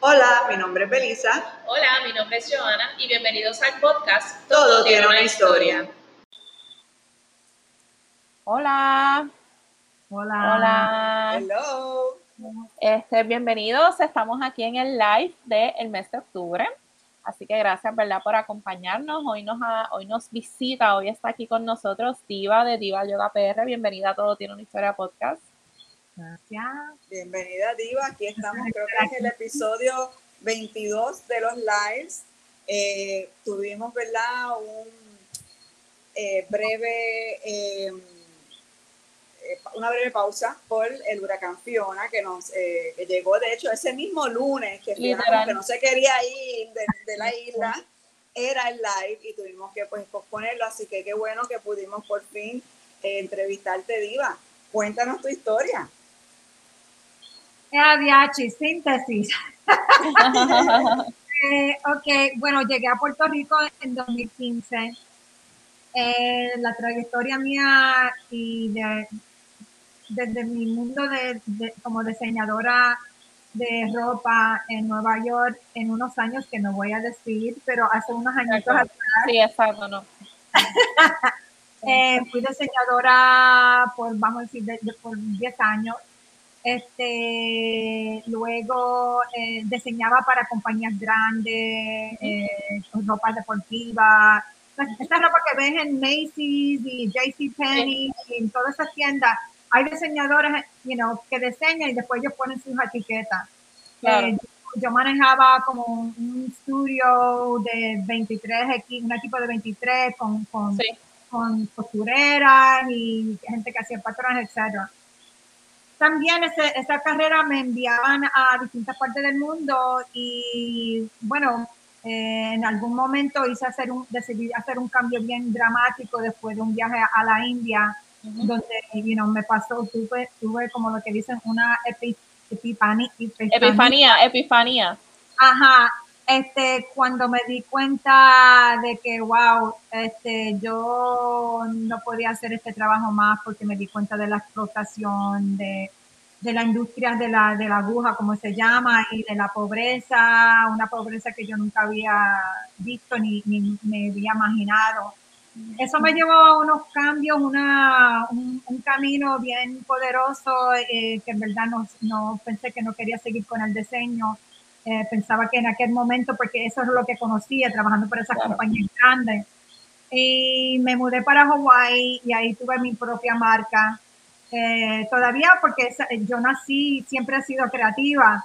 Hola, mi nombre es Belisa. Hola, mi nombre es Joana y bienvenidos al podcast Todo, tiene una historia. Hola. Hola. Hola. Hello. Este, bienvenidos. Estamos aquí en el live del mes de octubre. Así que gracias, ¿verdad?, por acompañarnos. Hoy nos, ha- hoy nos visita, hoy está aquí con nosotros Diva de Diva Yoga PR. Bienvenida a Todo Tiene una Historia Podcast. Gracias. Bienvenida, Diva. Aquí estamos, creo que es el episodio 22 de los lives. Eh, tuvimos, ¿verdad?, un eh, breve, eh, eh, una breve pausa por el huracán Fiona que nos que llegó, de hecho, ese mismo lunes que Fiona no se quería ir de, de la isla, era el live y tuvimos que pues posponerlo, así que qué bueno que pudimos por fin entrevistarte, Diva. Cuéntanos tu historia. ADH, síntesis. Eh, ok, bueno, llegué a Puerto Rico en 2015. Eh, la trayectoria mía y de- desde mi mundo de, de- como diseñadora de ropa en Nueva York en unos años que no voy a decir, pero hace unos años. Sí, exacto, no. Eh, fui diseñadora por, vamos a decir, de- de- por 10 años. Este, luego eh, diseñaba para compañías grandes, eh, ropa deportiva. Esta- Esta ropa que ves en Macy's y JCPenney y en todas esas tiendas, hay diseñadores you know, que diseñan y después ellos ponen sus etiquetas. Claro. Eh, yo manejaba como un, estudio de 23, equi- un equipo de 23 con, con, Sí. con costureras y gente que hacía patrones, etcétera. También ese- esa carrera me enviaban a distintas partes del mundo y bueno, eh, en algún momento hice hacer un, decidí hacer un cambio bien dramático después de un viaje a la India, donde you know, me pasó, tuve, tuve como lo que dicen una epi, epifani- Epifanía, epifanía. Ajá, este, cuando me di cuenta de que, wow, este, yo no podía hacer este trabajo más porque me di cuenta de la explotación de, de la industria de la, de la aguja, como se llama, y de la pobreza, una pobreza que yo nunca había visto ni, ni me había imaginado. Eso me llevó a unos cambios, una, un, camino bien poderoso eh, que en verdad no, no pensé que no quería seguir con el diseño. Eh, pensaba que en aquel momento, porque eso es lo que conocía, trabajando para esas Claro. compañías grandes. Y me mudé para Hawái y ahí tuve mi propia marca. Eh, todavía porque yo nací, siempre he sido creativa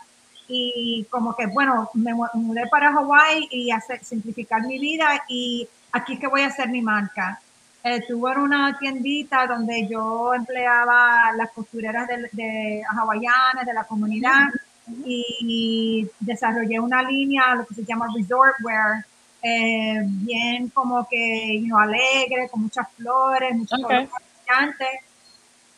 y como que, bueno, me mu- mudé para Hawái y hacer, simplificar mi vida y aquí que voy a hacer mi marca. Eh, tuve una tiendita donde yo empleaba las costureras de, de hawaianas de la comunidad y desarrollé una línea, lo que se llama resort wear, eh, bien como que you know, alegre, con muchas flores, muchos Ok. colores brillantes.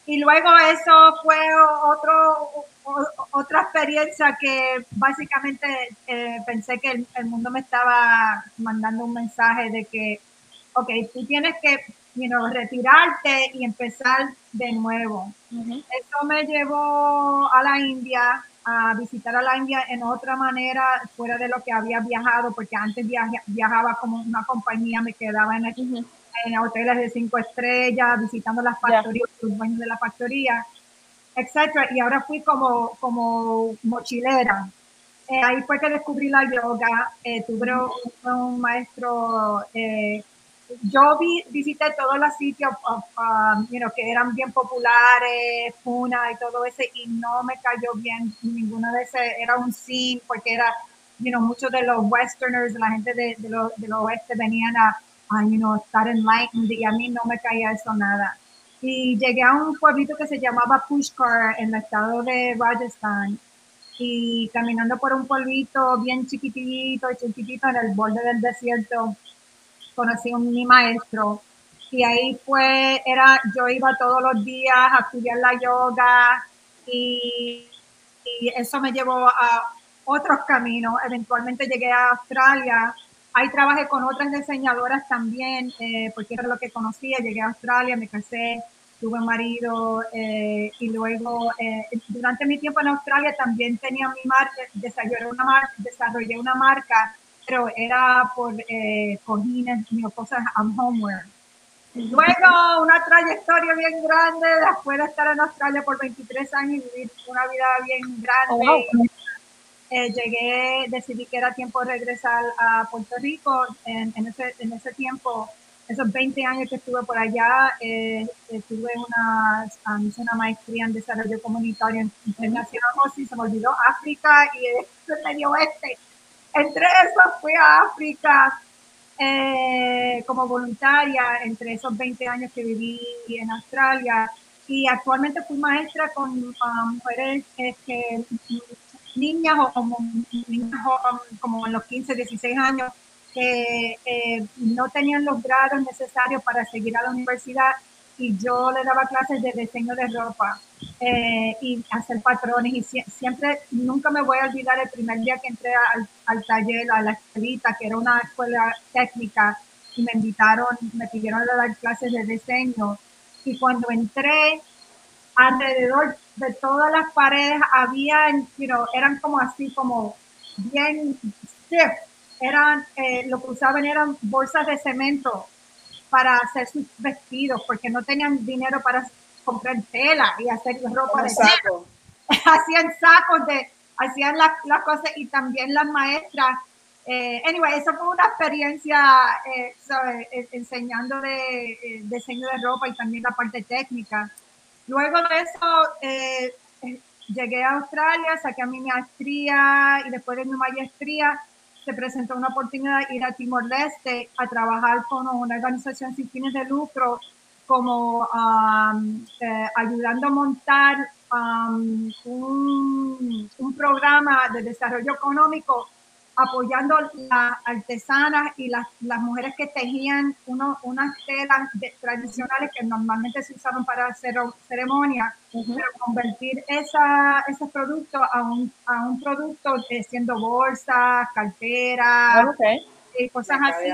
Y luego eso fue otro, o- otra experiencia que básicamente eh, pensé que el, el mundo me estaba mandando un mensaje de que, ok, tú tienes que you know, retirarte y empezar de nuevo. Eso me llevó a la India, a visitar a la India en otra manera, fuera de lo que había viajado, porque antes viaja- viajaba como una compañía, me quedaba en, el- en hoteles de cinco estrellas, visitando las factorías, los dueños de la factoría, etcétera. Y ahora fui como, como mochilera. Eh, ahí fue que descubrí la yoga. Eh, tuve un, un maestro. eh, yo vi, visité todos los sitios of, um, you know, que eran bien populares, Puna y todo ese, y no me cayó bien ninguno de ese. Era un scene porque era, you know, muchos de los westerners, la gente de, de, lo, del oeste venían a, a, you know, estar enlightened y a mí no me caía eso nada. Y llegué a un pueblito que se llamaba Pushkar en el estado de Rajasthan y caminando por un pueblito bien chiquitito, chiquitito en el borde del desierto, conocí a mi maestro y ahí fue, era, yo iba todos los días a estudiar la yoga y, y eso me llevó a otros caminos. Eventualmente llegué a Australia. Ahí trabajé con otras diseñadoras también, eh, porque era lo que conocía. Llegué a Australia, me casé tuve marido eh, y luego eh, durante mi tiempo en Australia también tenía mi marca, desarrollé una marca, desarrollé una marca pero era por eh, cojines, cosas I'm homeware. Luego, una trayectoria bien grande, después de estar en Australia por 23 años y vivir una vida bien grande. Oh, eh, llegué, decidí que era tiempo de regresar a Puerto Rico. En, ese, en ese tiempo, esos 20 años que estuve por allá, eh, tuve una, um, una maestría en desarrollo comunitario internacional, y se me olvidó África y el Medio Oeste. Entre eso fui a África eh, como voluntaria entre esos 20 años que viví en Australia. Y actualmente fui maestra con um, mujeres este, niñas o como, niñas um, como en los 15, 16 años que eh, no tenían los grados necesarios para seguir a la universidad y yo le daba clases de diseño de ropa eh, y hacer patrones y siempre, nunca me voy a olvidar el primer día que entré al, taller, a la escuelita, que era una escuela técnica y me invitaron, me pidieron a dar clases de diseño. Y cuando entré alrededor de todas las paredes habían, you eran como así, como bien stiff, eran, eh, lo que usaban eran bolsas de cemento para hacer sus vestidos porque no tenían dinero para comprar tela y hacer ropa de saco. hacían sacos de, hacían las, cosas y también las maestras. Eh, anyway, eso fue una experiencia, eh, eh enseñando de eh, diseño de ropa y también la parte técnica. Luego de eso, llegué a Australia, saqué mi maestría y después de mi maestría se presentó una oportunidad de ir a Timor-Leste a trabajar con una organización sin fines de lucro como um, ayudando a montar um, un, programa de desarrollo económico apoyando las artesanas y las, las mujeres que tejían uno, unas telas tradicionales que normalmente se usaban para hacer ceremonias, pero convertir esa, ese producto a un, a un producto eh, siendo bolsas, carteras, y cosas así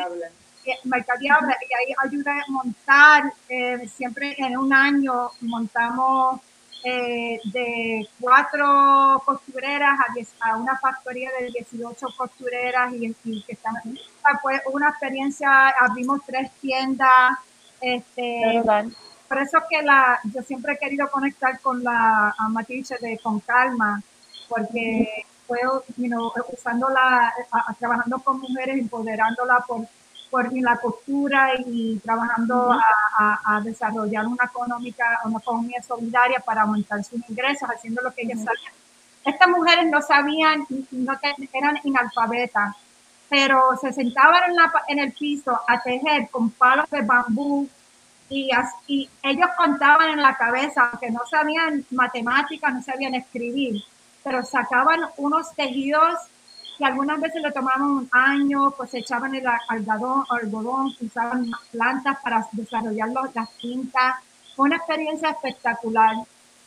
mercadeable. Y ahí ayuda a montar, eh, siempre en un año montamos eh, de cuatro costureras a, a, una factoría de 18 costureras y, que están, fue una experiencia, abrimos tres tiendas, este, por eso que la, yo siempre he querido conectar con la Matilde de Con Calma, porque puedo, you usando la, trabajando con mujeres, empoderándola por por la costura y trabajando a, desarrollar una económica, una economía solidaria para aumentar sus ingresos, haciendo lo que ellas sabían. Estas mujeres no sabían, no eran inalfabetas, pero se sentaban en, la, en el piso a tejer con palos de bambú y, y ellos contaban en la cabeza, que no sabían matemáticas, no sabían escribir, pero sacaban unos tejidos que algunas veces le tomaban un año, pues echaban el algodón, algodón usaban plantas para desarrollar las tintas. Fue una experiencia espectacular.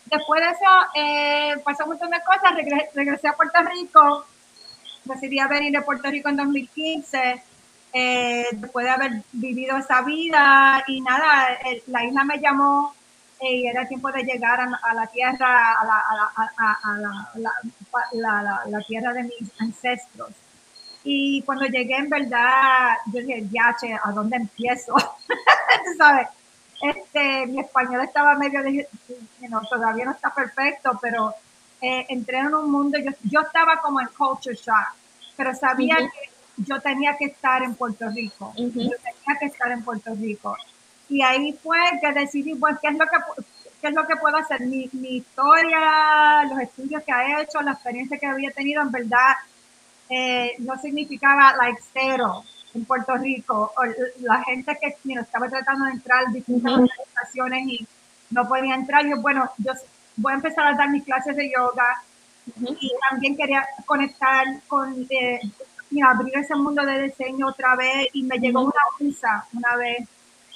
Después de eso, eh, pasó un montón de cosas. Regresé, a Puerto Rico. Decidí venir de Puerto Rico en 2015. Eh, después de haber vivido esa vida y nada, la isla me llamó y era tiempo de llegar a, la tierra, a, la, la, tierra de mis ancestros. Y cuando llegué, en verdad, yo dije, ya, che, ¿a dónde empiezo? ¿Sabes? Este, mi español estaba medio, de, todavía no está perfecto, pero eh, entré en un mundo, yo, yo estaba como en culture shock, pero sabía que yo tenía que estar en Puerto Rico, yo tenía que estar en Puerto Rico. Y ahí fue que decidí, pues, ¿qué es lo que, qué es lo que puedo hacer? Mi, mi historia, los estudios que he hecho, la experiencia que había tenido, en verdad, eh, no significaba like cero en Puerto Rico. O la gente que estaba tratando de entrar distintas organizaciones y no podía entrar, yo, bueno, yo voy a empezar a dar mis clases de yoga y también quería conectar con, eh, abrir ese mundo de diseño otra vez. Y me llegó una musa una vez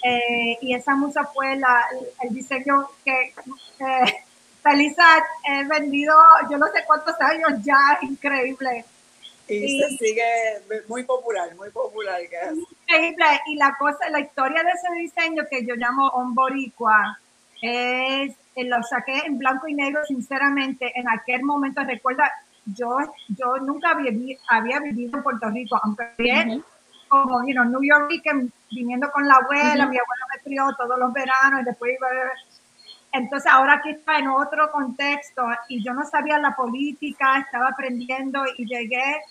eh, y esa musa fue la, el diseño que eh, Felisa he vendido, yo no sé cuántos años ya, increíble. Y, se sigue muy popular, muy popular. Increíble. Y la cosa, la historia de ese diseño que yo llamo Omboricua, es, eh, lo saqué en blanco y negro, sinceramente, en aquel momento, recuerda, yo, yo nunca había, había vivido en Puerto Rico, aunque bien, como, you know, New York, viniendo con la abuela, mi abuela me crió todos los veranos y después iba a entonces ahora aquí está en otro contexto y yo no sabía la política, estaba aprendiendo y llegué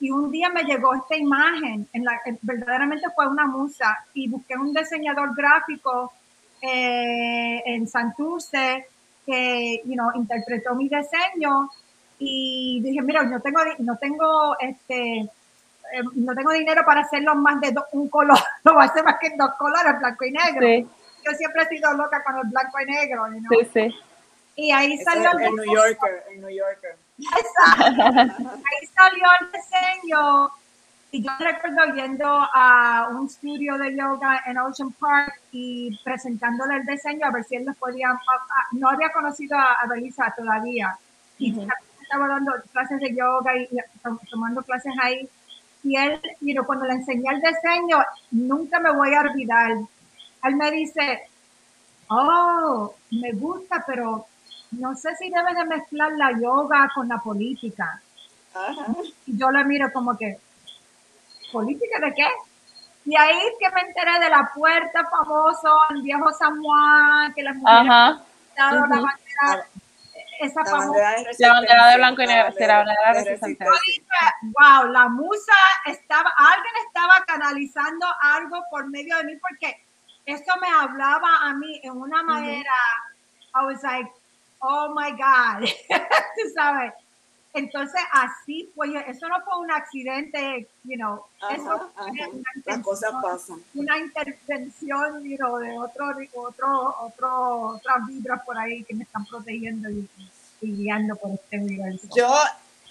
y un día me llegó esta imagen, en la, verdaderamente fue una musa y busqué un diseñador gráfico eh, en Santurce que you know, interpretó mi diseño y dije, mira, no tengo, no tengo este, eh, no tengo dinero para hacerlo más de un color, no va a ser más que dos colores, blanco y negro. Yo siempre he sido loca con el blanco y negro, Sí, sí. Y ahí salió el, New Yorker, el New Yorker. ahí salió el diseño. Y yo recuerdo yendo a un estudio de yoga en Ocean Park y presentándole el diseño a ver si él les podía, no había conocido a, Belisa todavía. Y estaba dando clases de yoga y, tomando clases ahí y él, you know, cuando le enseñé el diseño, nunca me voy a olvidar. Él me dice, oh, me gusta, pero no sé si debe de mezclar la yoga con la política. Y yo le miro como que, ¿política de qué? Y ahí es que me enteré de la puerta famosa, el viejo San Juan, que las mujeres han dado la bandera, esa la bandera, de, la bandera de blanco y negro, la bandera de resistencia. wow, la musa estaba, alguien estaba canalizando algo por medio de mí porque esto me hablaba a mí en una manera, I was like, oh my God, tú sabes. Entonces, así fue, eso no fue un accidente, you know, eso Las cosas pasan. Una intervención, you know, de otro, otro, otro, otras vibras por ahí que me están protegiendo y, guiando por este universo. Yo,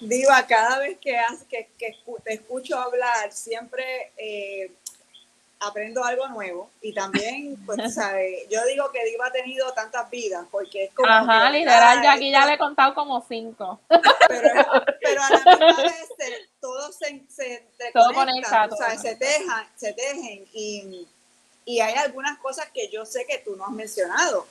Diva, cada vez que, que, que te escucho hablar, siempre eh, aprendo algo nuevo y también, pues, ¿sabe? yo digo que Diva ha tenido tantas vidas porque es como... Ajá, literal, ya aquí ya le he contado como cinco. Pero, pero a la misma vez todo se, se todo conecta, se tejan, se tejen y, y, hay algunas cosas que yo sé que tú no has mencionado.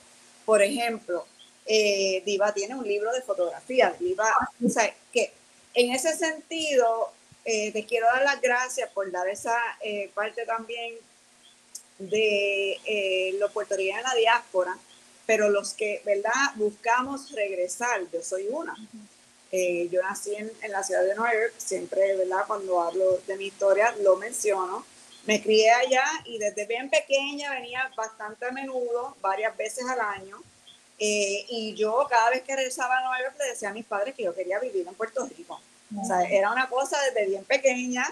Por ejemplo, eh, Diva tiene un libro de fotografía, Diva, o sea, que en ese sentido eh, te quiero dar las gracias por dar esa eh, parte también de eh, los puertorriqueños en la diáspora, pero los que, ¿verdad?, buscamos regresar, yo soy una. Yo nací en, en, la ciudad de Nueva York, siempre, ¿verdad?, cuando hablo de mi historia lo menciono. Me crié allá y desde bien pequeña venía bastante a menudo, varias veces al año. y yo cada vez que regresaba a Nueva York le decía a mis padres que yo quería vivir en Puerto Rico. O sea, era una cosa desde bien pequeña.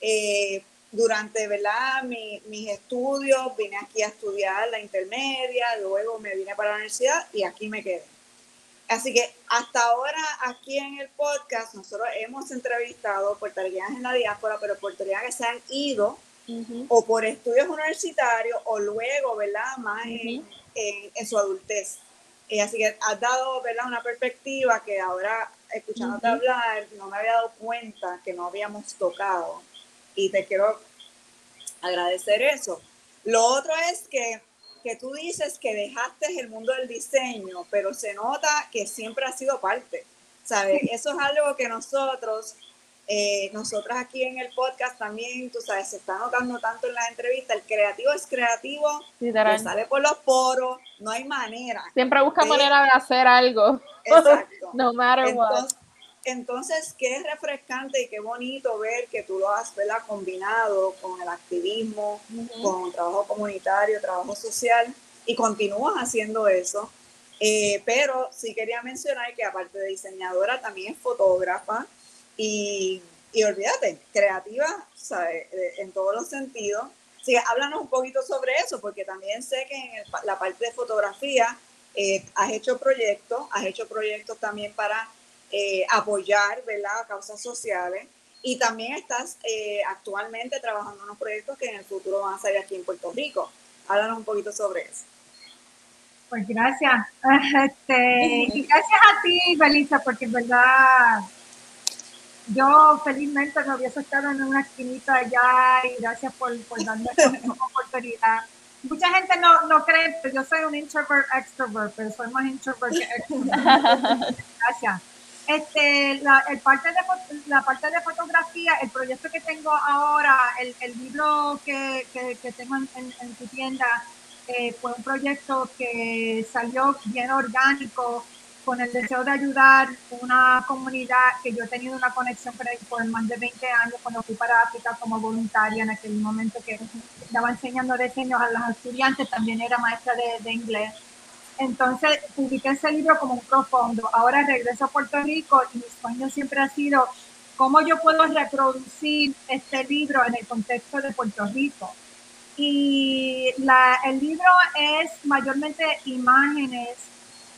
Eh, durante ¿verdad? mis estudios vine aquí a estudiar la intermedia, luego me vine para la universidad y aquí me quedé. Así que hasta ahora aquí en el podcast nosotros hemos entrevistado puertorriqueñas en la diáspora, pero puertorriqueñas que se han ido o por estudios universitarios o luego, ¿verdad? Más en, en, su adultez. Eh, así que has dado, ¿verdad? Una perspectiva que ahora escuchándote hablar, no me había dado cuenta que no habíamos tocado y te quiero agradecer eso. Lo otro es que, que tú dices que dejaste el mundo del diseño, pero se nota que siempre ha sido parte, ¿sabes? Eso es algo que nosotros eh, nosotras aquí en el podcast también, tú sabes, se está notando tanto en la entrevista, el creativo es creativo, sale por los poros, no hay manera. Siempre busca manera de hacer algo. Exacto. no matter entonces, what. Entonces, qué refrescante y qué bonito ver que tú lo has combinado con el activismo, con trabajo comunitario, trabajo social, y continúas haciendo eso. Eh, pero sí quería mencionar que aparte de diseñadora, también es fotógrafa, y, y olvídate, creativa, ¿sabes? En todos los sentidos. Así que háblanos un poquito sobre eso, porque también sé que en la parte de fotografía eh, has hecho proyectos, has hecho proyectos también para eh, apoyar, ¿verdad?, causas sociales. Y también estás eh, actualmente trabajando en unos proyectos que en el futuro van a salir aquí en Puerto Rico. Háblanos un poquito sobre eso. Pues gracias. Este, y gracias a ti, Belisa, porque en verdad yo felizmente me hubiese estado en una esquinita allá y gracias por, por darme esta oportunidad. mucha gente no, no cree, pero yo soy un introvert extrovert, pero soy más introvert que extrovert. Gracias. Este, la, el parte de, la parte de fotografía, el proyecto que tengo ahora, el, el libro que, que, tengo en, en, tu tienda, eh, fue un proyecto que salió bien orgánico, con el deseo de ayudar una comunidad que yo he tenido una conexión con por más de 20 años cuando fui para África como voluntaria en aquel momento que estaba enseñando diseños a los estudiantes, también era maestra de, de inglés. Entonces publiqué ese libro como un profundo. Ahora regreso a Puerto Rico y mi sueño siempre ha sido cómo yo puedo reproducir este libro en el contexto de Puerto Rico. Y la, el libro es mayormente imágenes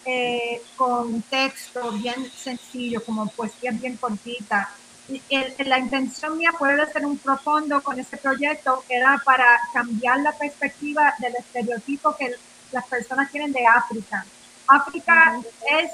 eh, con texto bien sencillo, como poesía bien cortita. Y la intención mía puede ser un profundo con este proyecto era para cambiar la perspectiva del estereotipo que las personas tienen de África. África es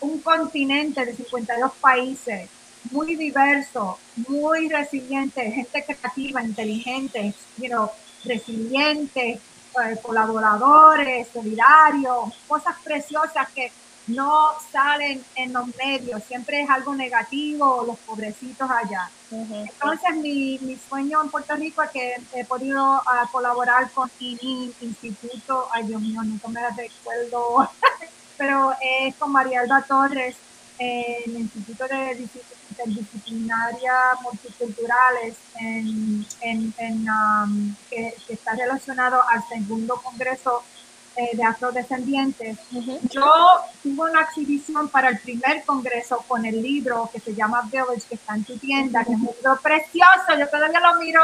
un continente de 52 países, muy diverso, muy resiliente, gente creativa, inteligente, you know, resiliente, eh, colaboradores, solidarios, cosas preciosas que no salen en los medios, siempre es algo negativo, los pobrecitos allá. Entonces, mi, mi, sueño en Puerto Rico es que he podido uh, colaborar con INI, Instituto, ay Dios mío, nunca me recuerdo, pero es con María Elba Torres, en el Instituto de Interdisciplinaria Multiculturales en, en, en um, que, está relacionado al segundo Congreso eh, de Afrodescendientes. Yo tuve una exhibición para el primer Congreso con el libro que se llama Village, que está en tu tienda, que es un libro precioso, yo todavía lo miro,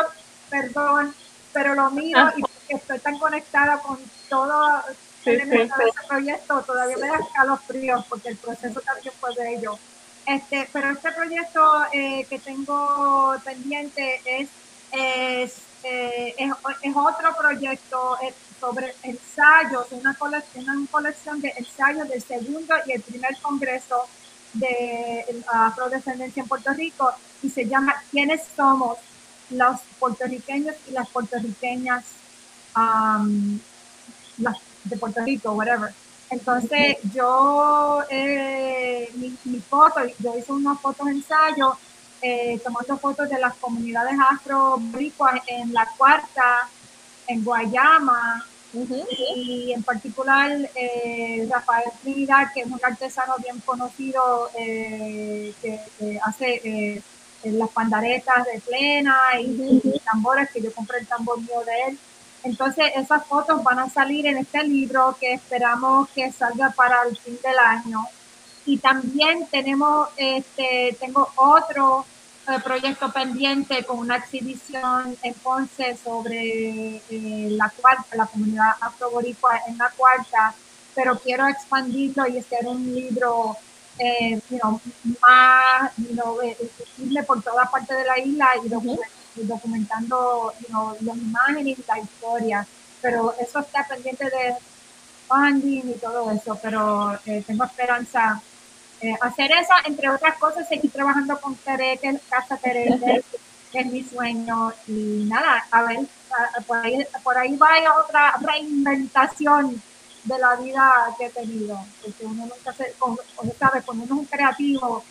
perdón, pero lo miro y estoy tan conectada con todo sí, ese proyecto, todavía me da escalofríos porque el proceso también fue de ello. Este, pero este proyecto eh, que tengo pendiente es, es, eh, es, otro proyecto sobre ensayos, una colección, una colección de ensayos del segundo y el primer congreso de afrodescendencia en Puerto Rico y se llama ¿Quiénes somos los puertorriqueños y las puertorriqueñas um, las de Puerto Rico, whatever. Entonces yo, eh, mi, mi, foto, yo hice unas fotos ensayo eh, tomando fotos de las comunidades afro en la cuarta, en Guayama, y en particular eh, Rafael Trinidad, que es un artesano bien conocido eh, que, hace las pandaretas de plena y, y, tambores, que yo compré el tambor mío de él. Entonces, esas fotos van a salir en este libro que esperamos que salga para el fin del año. Y también tenemos, este, tengo otro eh, proyecto pendiente con una exhibición en Ponce sobre eh, la cuarta, la comunidad afroboricua en la cuarta, pero quiero expandirlo y hacer un libro eh, más you por toda parte de la isla y documentando you las imágenes y la historia, pero eso está pendiente de funding y todo eso, pero eh, tengo esperanza eh, hacer eso, entre otras cosas, seguir trabajando con Tereque, Casa Tereque, que es mi sueño, y nada, a ver, por ahí, por ahí va otra reinventación de la vida que he tenido, porque uno nunca se, sabe, cuando uno es un creativo,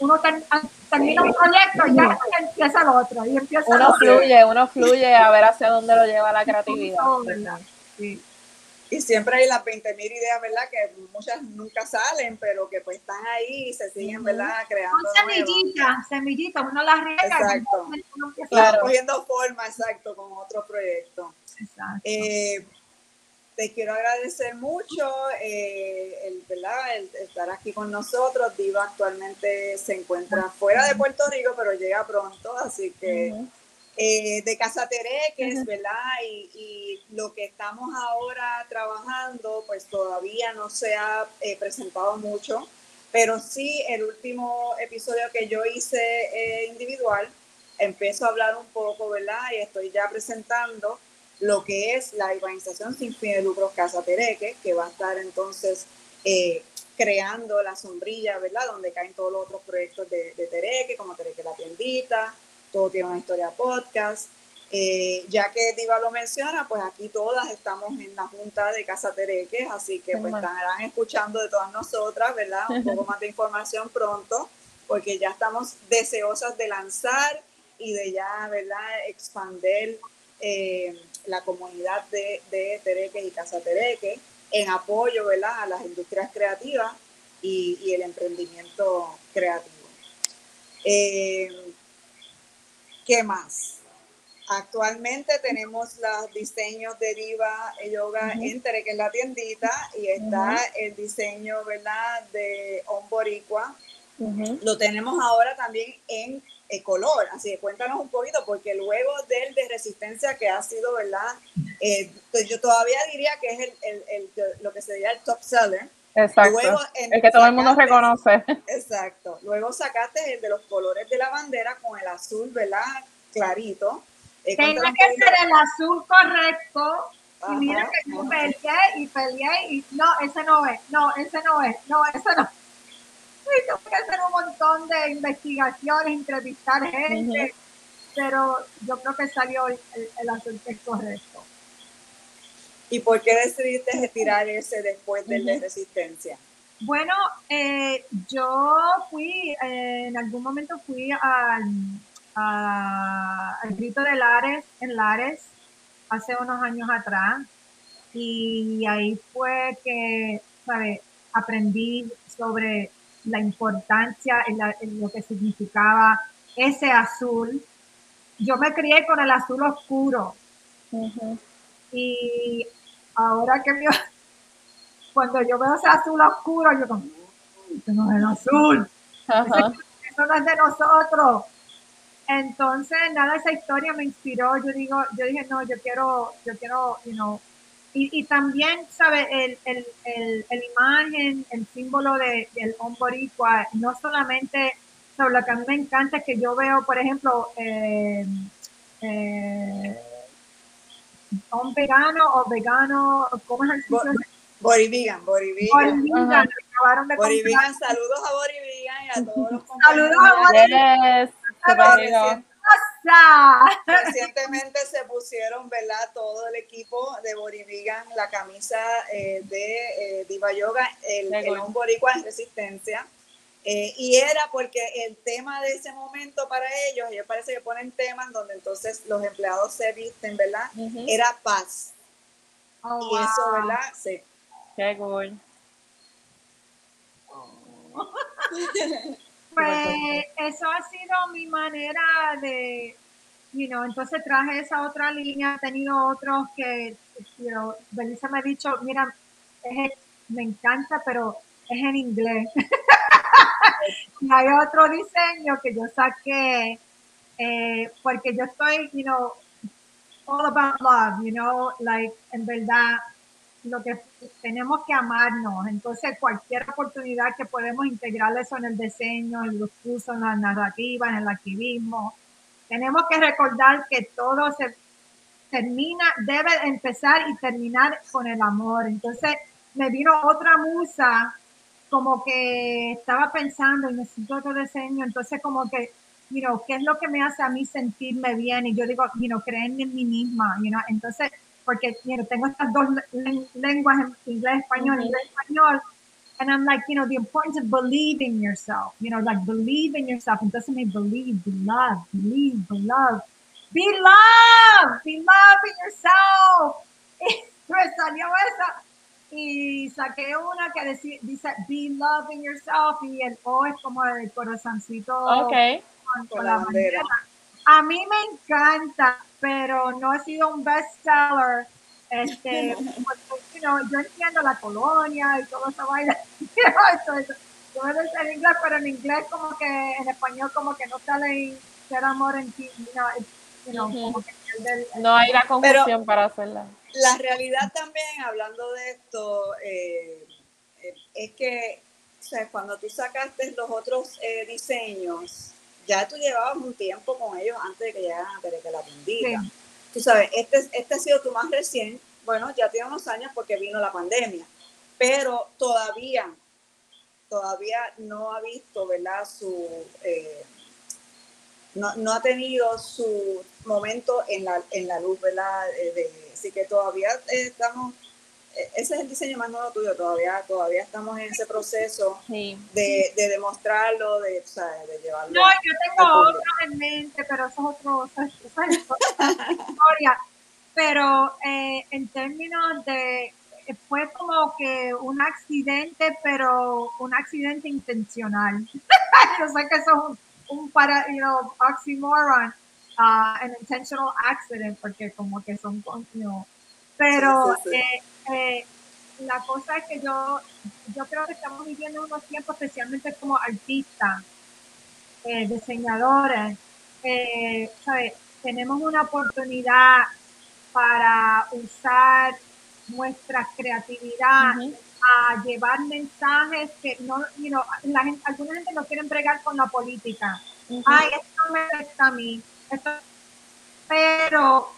uno termina un proyecto y ya empieza el otro. Y empieza uno fluye, uno fluye a ver hacia dónde lo lleva la creatividad. Sí. Y siempre hay las 20.000 ideas, ¿verdad? Que muchas nunca salen, pero que pues están ahí y se siguen, ¿verdad? Creando. Son semillitas, semillitas, uno las riega. Exacto. Uno claro. cogiendo forma, exacto, con otro proyecto. Exacto. Eh, te quiero agradecer mucho eh, el, ¿verdad? el estar aquí con nosotros. Diva actualmente se encuentra fuera de Puerto Rico, pero llega pronto, así que eh, de Casa Tereques, ¿verdad? Y, y, lo que estamos ahora trabajando, pues todavía no se ha eh, presentado mucho, pero sí el último episodio que yo hice individual, empiezo a hablar un poco, ¿verdad? Y estoy ya presentando lo que es la organización sin fin de lucros Casa Tereque, que va a estar entonces eh, creando la sombrilla, ¿verdad? Donde caen todos los otros proyectos de, de Tereque, como Tereque la tiendita, todo tiene una historia podcast. Eh, ya que Diva lo menciona, pues aquí todas estamos en la junta de Casa Tereques, así que pues estarán escuchando de todas nosotras, ¿verdad? Un poco más de información pronto, porque ya estamos deseosas de lanzar y de ya, ¿verdad?, expander eh, la comunidad de, de Tereques y Casa Tereques en apoyo, ¿verdad?, a las industrias creativas y, el emprendimiento creativo. Eh, ¿Qué más? Actualmente tenemos los diseños de Diva Yoga en que es la tiendita, y está el diseño, ¿verdad?, de On Boricua. Lo tenemos ahora también en eh, color, así que cuéntanos un poquito, porque luego del de resistencia que ha sido, ¿verdad? Eh, pues yo todavía diría que es el, el, lo que sería el top seller. Exacto. el que todo el mundo reconoce. Exacto. Luego sacaste el de los colores de la bandera con el azul, ¿verdad? Clarito. Eh, Tenía que ser el azul correcto. y mira que yo peleé y peleé y no, ese no es, no, ese no es, no, ese no. Y tengo que hacer un montón de investigaciones, entrevistar gente, pero yo creo que salió el, azul que es correcto. ¿Y por qué decidiste retirar ese después del de resistencia? Bueno, eh, yo fui, eh, en algún momento fui al al grito de Lares en Lares hace unos años atrás y ahí fue que, ¿sabes? Aprendí sobre la importancia, en, lo que significaba ese azul. Yo me crié con el azul oscuro. Y ahora que cuando yo veo ese azul oscuro, yo como, eso no es el azul. eso no es de nosotros. Entonces, nada, esa historia me inspiró. Yo digo, yo dije, no, yo quiero, yo quiero, you know, y, también, ¿sabe? El, el, el, imagen, el símbolo de, del boricua, no solamente, sobre lo que a mí me encanta es que yo veo, por ejemplo, eh, eh, un vegano o vegano, ¿cómo es el sitio? Borivigan, Borivigan. Borivigan, saludos a Borivigan y a todos los compañeros. Saludos a Borivigan. Recientemente se pusieron, ¿verdad? Todo el equipo de Borivigan, la camisa eh, de eh, Diva Yoga, el, el Boricua en Resistencia. Eh, y era porque el tema de ese momento para ellos, ellos parece que ponen temas donde entonces los empleados se visten, ¿verdad? Era paz. Oh, y eso, ¿verdad? Sí. Qué cool. Pues eso ha sido mi manera de, you know, entonces traje esa otra línea, he tenido otros que, you know, Belisa me ha dicho, mira, me encanta, pero es en inglés. y hay otro diseño que yo saqué, eh, porque yo estoy, you know, all about love, you know, like, en verdad, lo que tenemos que amarnos. Entonces, cualquier oportunidad que podemos integrar eso en el diseño, en los cursos, en la narrativa, en el activismo, tenemos que recordar que todo se termina, debe empezar y terminar con el amor. Entonces, me vino otra musa, como que estaba pensando y necesito otro diseño, entonces como que, you know, ¿qué es lo que me hace a mí sentirme bien? Y yo digo, you know, creer en mí misma, you know, entonces porque you know, tengo estas dos lenguas, inglés, español, mm -hmm. inglés, español, and I'm like, you know, the importance of believing yourself, you know, like believe in yourself. doesn't mean believe, be love, believe, be love. Be love, be love in yourself. Y me salió esa. Y saqué una que dice, dice be love in yourself y el O es como el corazoncito. Ok. Con, con la bandera. A mí me encanta pero no ha sido un bestseller. Este, you know, yo entiendo la colonia y todo eso baila. Yo me en inglés, pero en inglés como que, en español como que no sale ser amor en ti. no hay la confusión para hacerla. La realidad también, hablando de esto, eh, eh, es que o sea, cuando tú sacaste los otros eh, diseños, ya tú llevabas un tiempo con ellos antes de que llegaran a tener que la bendita tú sabes, este, este ha sido tu más recién, bueno, ya tiene unos años porque vino la pandemia, pero todavía, todavía no ha visto, ¿verdad? Su, eh, no, no, ha tenido su momento en la, en la luz, ¿verdad? De, así que todavía estamos e-, ese es el diseño más nuevo tuyo, todavía, todavía estamos en ese proceso de, de, demostrarlo, de, de llevarlo. No, yo tengo otros en mente, pero eso es otro, eso es, historia. Pero eh, en términos de, eh, fue como que un accidente, pero un accidente intencional. yo sé que eso es un, un para, you know, oxymoron, uh, an intentional accident, porque como que son, you pero eh, eh, la cosa es que yo, yo creo que estamos viviendo unos tiempos, especialmente como artistas, eh, diseñadores, tenemos una oportunidad para usar nuestra creatividad a llevar mensajes que no, you la gente, alguna gente no quiere bregar con la política. Ay, esto me afecta a mí. Pero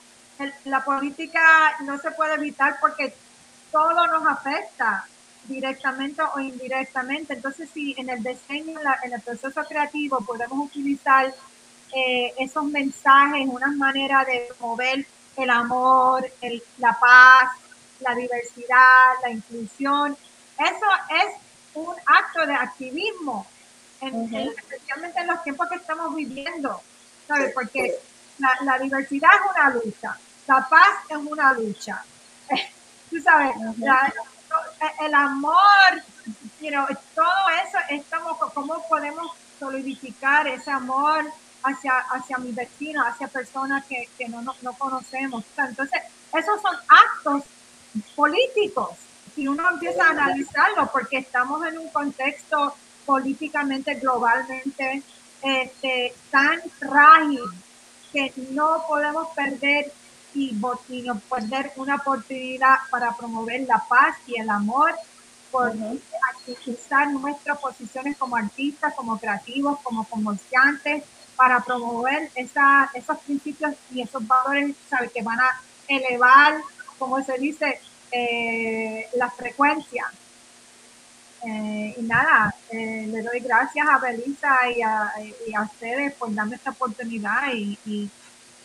la política no se puede evitar porque todo nos afecta directamente o indirectamente. Entonces, si en el diseño, en, el proceso creativo podemos utilizar eh, esos mensajes, una manera de mover el amor, la paz, la diversidad, la inclusión, eso es un acto de activismo, especialmente en los tiempos que estamos viviendo, ¿sabes? Porque la, la diversidad es una lucha, la paz es una lucha. Tú sabes, el amor, todo eso, estamos, ¿cómo podemos solidificar ese amor hacia, hacia mi vecino, hacia personas que, no, no, conocemos? Entonces, esos son actos políticos. Si uno empieza a analizarlo, porque estamos en un contexto políticamente, globalmente, este, tan frágil que no podemos perder y, no perder una oportunidad para promover la paz y el amor, por usar nuestras posiciones como artistas, como creativos, como comerciantes, para promover esa, esos principios y esos valores que van a elevar, como se dice, eh, la frecuencia. Eh, y nada, eh, le doy gracias a Belisa y a, y a ustedes por darme esta oportunidad y, y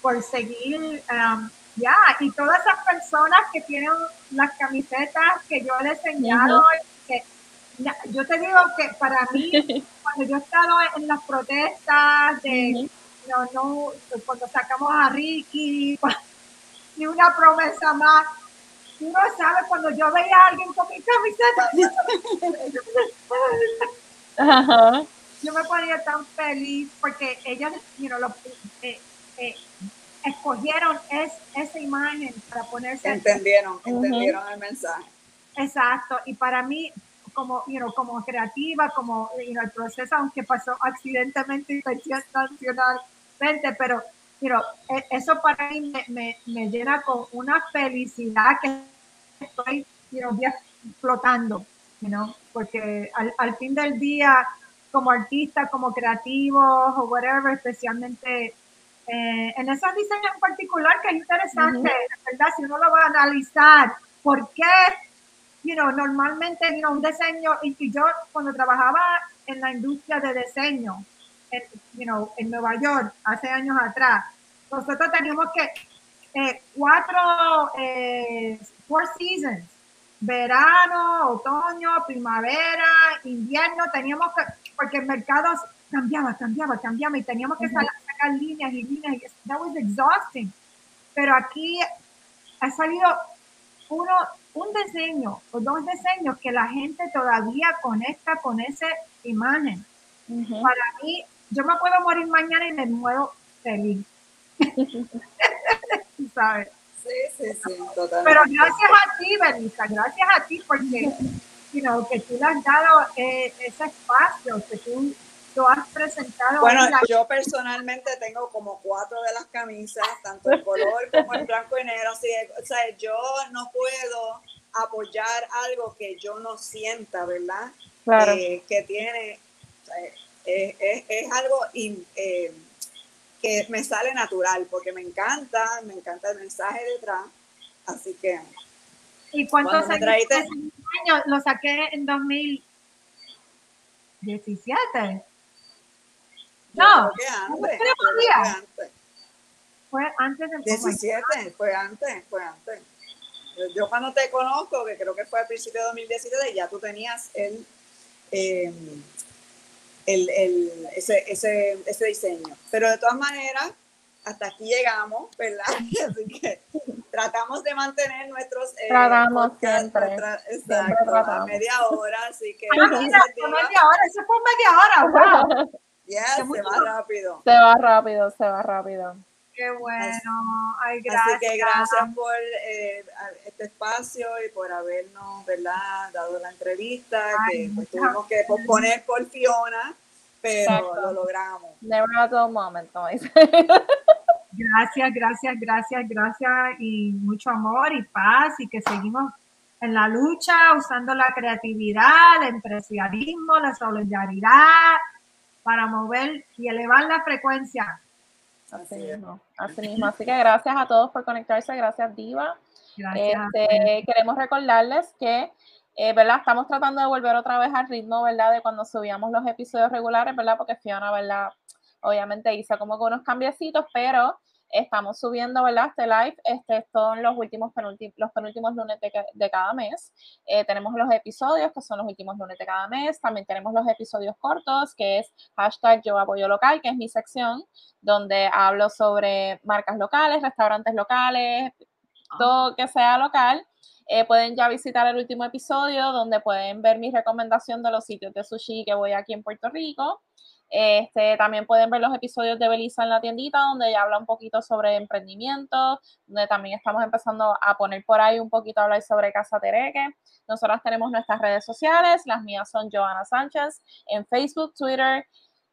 por seguir um, ya, y todas esas personas que tienen las camisetas que yo les he enseñado, que, yo te digo que para mí, cuando yo he estado en las protestas de, no, no, cuando sacamos a Ricky, y una promesa más, uno sabe cuando yo veía a alguien con mi camiseta, yo me ponía tan feliz porque ellos, you know, lo, eh, eh, escogieron es, esa imagen para ponerse. Entendieron, entendieron el mensaje. Exacto, y para mí, como, you know, como creativa, como you el proceso, aunque pasó accidentalmente intencionalmente, pero you e, eso para mí me, me, llena con una felicidad que estoy you know, flotando, you porque al, al fin del día, como artista, como creativo o whatever, especialmente eh, en esos diseños en particular, que es interesante, ¿verdad? Si uno lo va a analizar, ¿por qué? You know, normalmente, you un diseño, y, yo cuando trabajaba en la industria de diseño, you know, en Nueva York, hace años atrás, nosotros teníamos que eh, cuatro, eh, four seasons, verano, otoño, primavera, invierno, teníamos que, porque el mercado cambiaba, cambiaba, cambiaba y teníamos que salir líneas y líneas. Y that was exhausting. Pero aquí ha salido uno, un diseño o dos diseños que la gente todavía conecta con esa imagen. Para mí, yo me puedo morir mañana y me muero feliz. ¿Sabes? Sí, sí, sí, totalmente. Pero gracias a ti, Benita, gracias a ti porque you know, que tú le has dado eh, ese espacio, que tú has presentado. Bueno, yo personalmente tengo como cuatro de las camisas, tanto el color como el blanco y negro. Así, o sea, yo no puedo apoyar algo que yo no sienta, ¿verdad? Claro. Eh, que tiene, es, algo eh, que me sale natural, porque me encanta, me encanta el mensaje detrás. Así que. ¿Y cuántos años? Lo saqué en 2017. No, antes. Fue antes. fue antes del 17, fue antes, fue antes. Yo cuando te conozco, que creo que fue al principio de 2017, ya tú tenías el, eh, el, el- ese, ese, ese diseño. Pero de todas maneras, hasta aquí llegamos, ¿verdad? Así que tratamos de mantener nuestros... eh, Tratamos podcasts, siempre, nuestra- siempre exacto, a tratamos. media hora, así que... Ah, mira, fue media hora, eso fue media hora, wow. Yes, se va rápido. Se va rápido, se va rápido. Qué bueno, ay, gracias. Así que gracias por eh, este espacio y por habernos, ¿verdad?, dado la entrevista, Ay, que pues, tuvimos que posponer por Fiona, pero Exacto. lo logramos. Never a dull moment, como dice. Gracias, gracias, gracias, gracias y mucho amor y paz y que seguimos en la lucha usando la creatividad, el empresarialismo, la solidaridad para mover y elevar la frecuencia. Así mismo, así mismo. Así que gracias a todos por conectarse, gracias Diva. Gracias. Este, queremos recordarles que, eh, ¿verdad? Estamos tratando de volver otra vez al ritmo, ¿verdad? De cuando subíamos los episodios regulares, ¿verdad? Porque Fiona, ¿verdad? Obviamente hizo como que unos cambiecitos, pero estamos subiendo, ¿verdad? Este live, este son los últimos penúltimos, los penúltimos lunes de, ca- de cada mes. Eh, tenemos los episodios, que son los últimos lunes de cada mes. También tenemos los episodios cortos, que es hashtag yo apoyo local, que es mi sección, donde hablo sobre marcas locales, restaurantes locales, todo que sea local. Eh, pueden ya visitar el último episodio donde pueden ver mi recomendación de los sitios de sushi que voy aquí en Puerto Rico. Este, también pueden ver los episodios de Belisa en la tiendita, donde ya habla un poquito sobre emprendimiento, donde también estamos empezando a poner por ahí un poquito a hablar sobre Casa Tereque. Nosotras tenemos nuestras redes sociales, las mías son Joana Sánchez en Facebook, Twitter,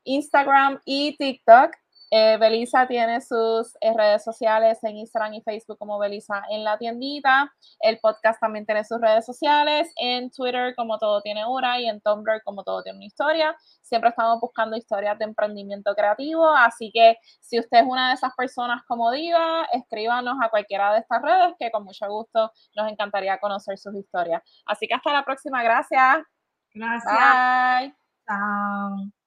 Instagram y TikTok. Eh, Belisa tiene sus eh, redes sociales en Instagram y Facebook como Belisa en la tiendita. El podcast también tiene sus redes sociales en Twitter como todo tiene hora y en Tumblr como todo tiene una historia. Siempre estamos buscando historias de emprendimiento creativo, así que si usted es una de esas personas como Diva, escríbanos a cualquiera de estas redes que con mucho gusto nos encantaría conocer sus historias. Así que hasta la próxima, gracias. Gracias. Bye. Chao.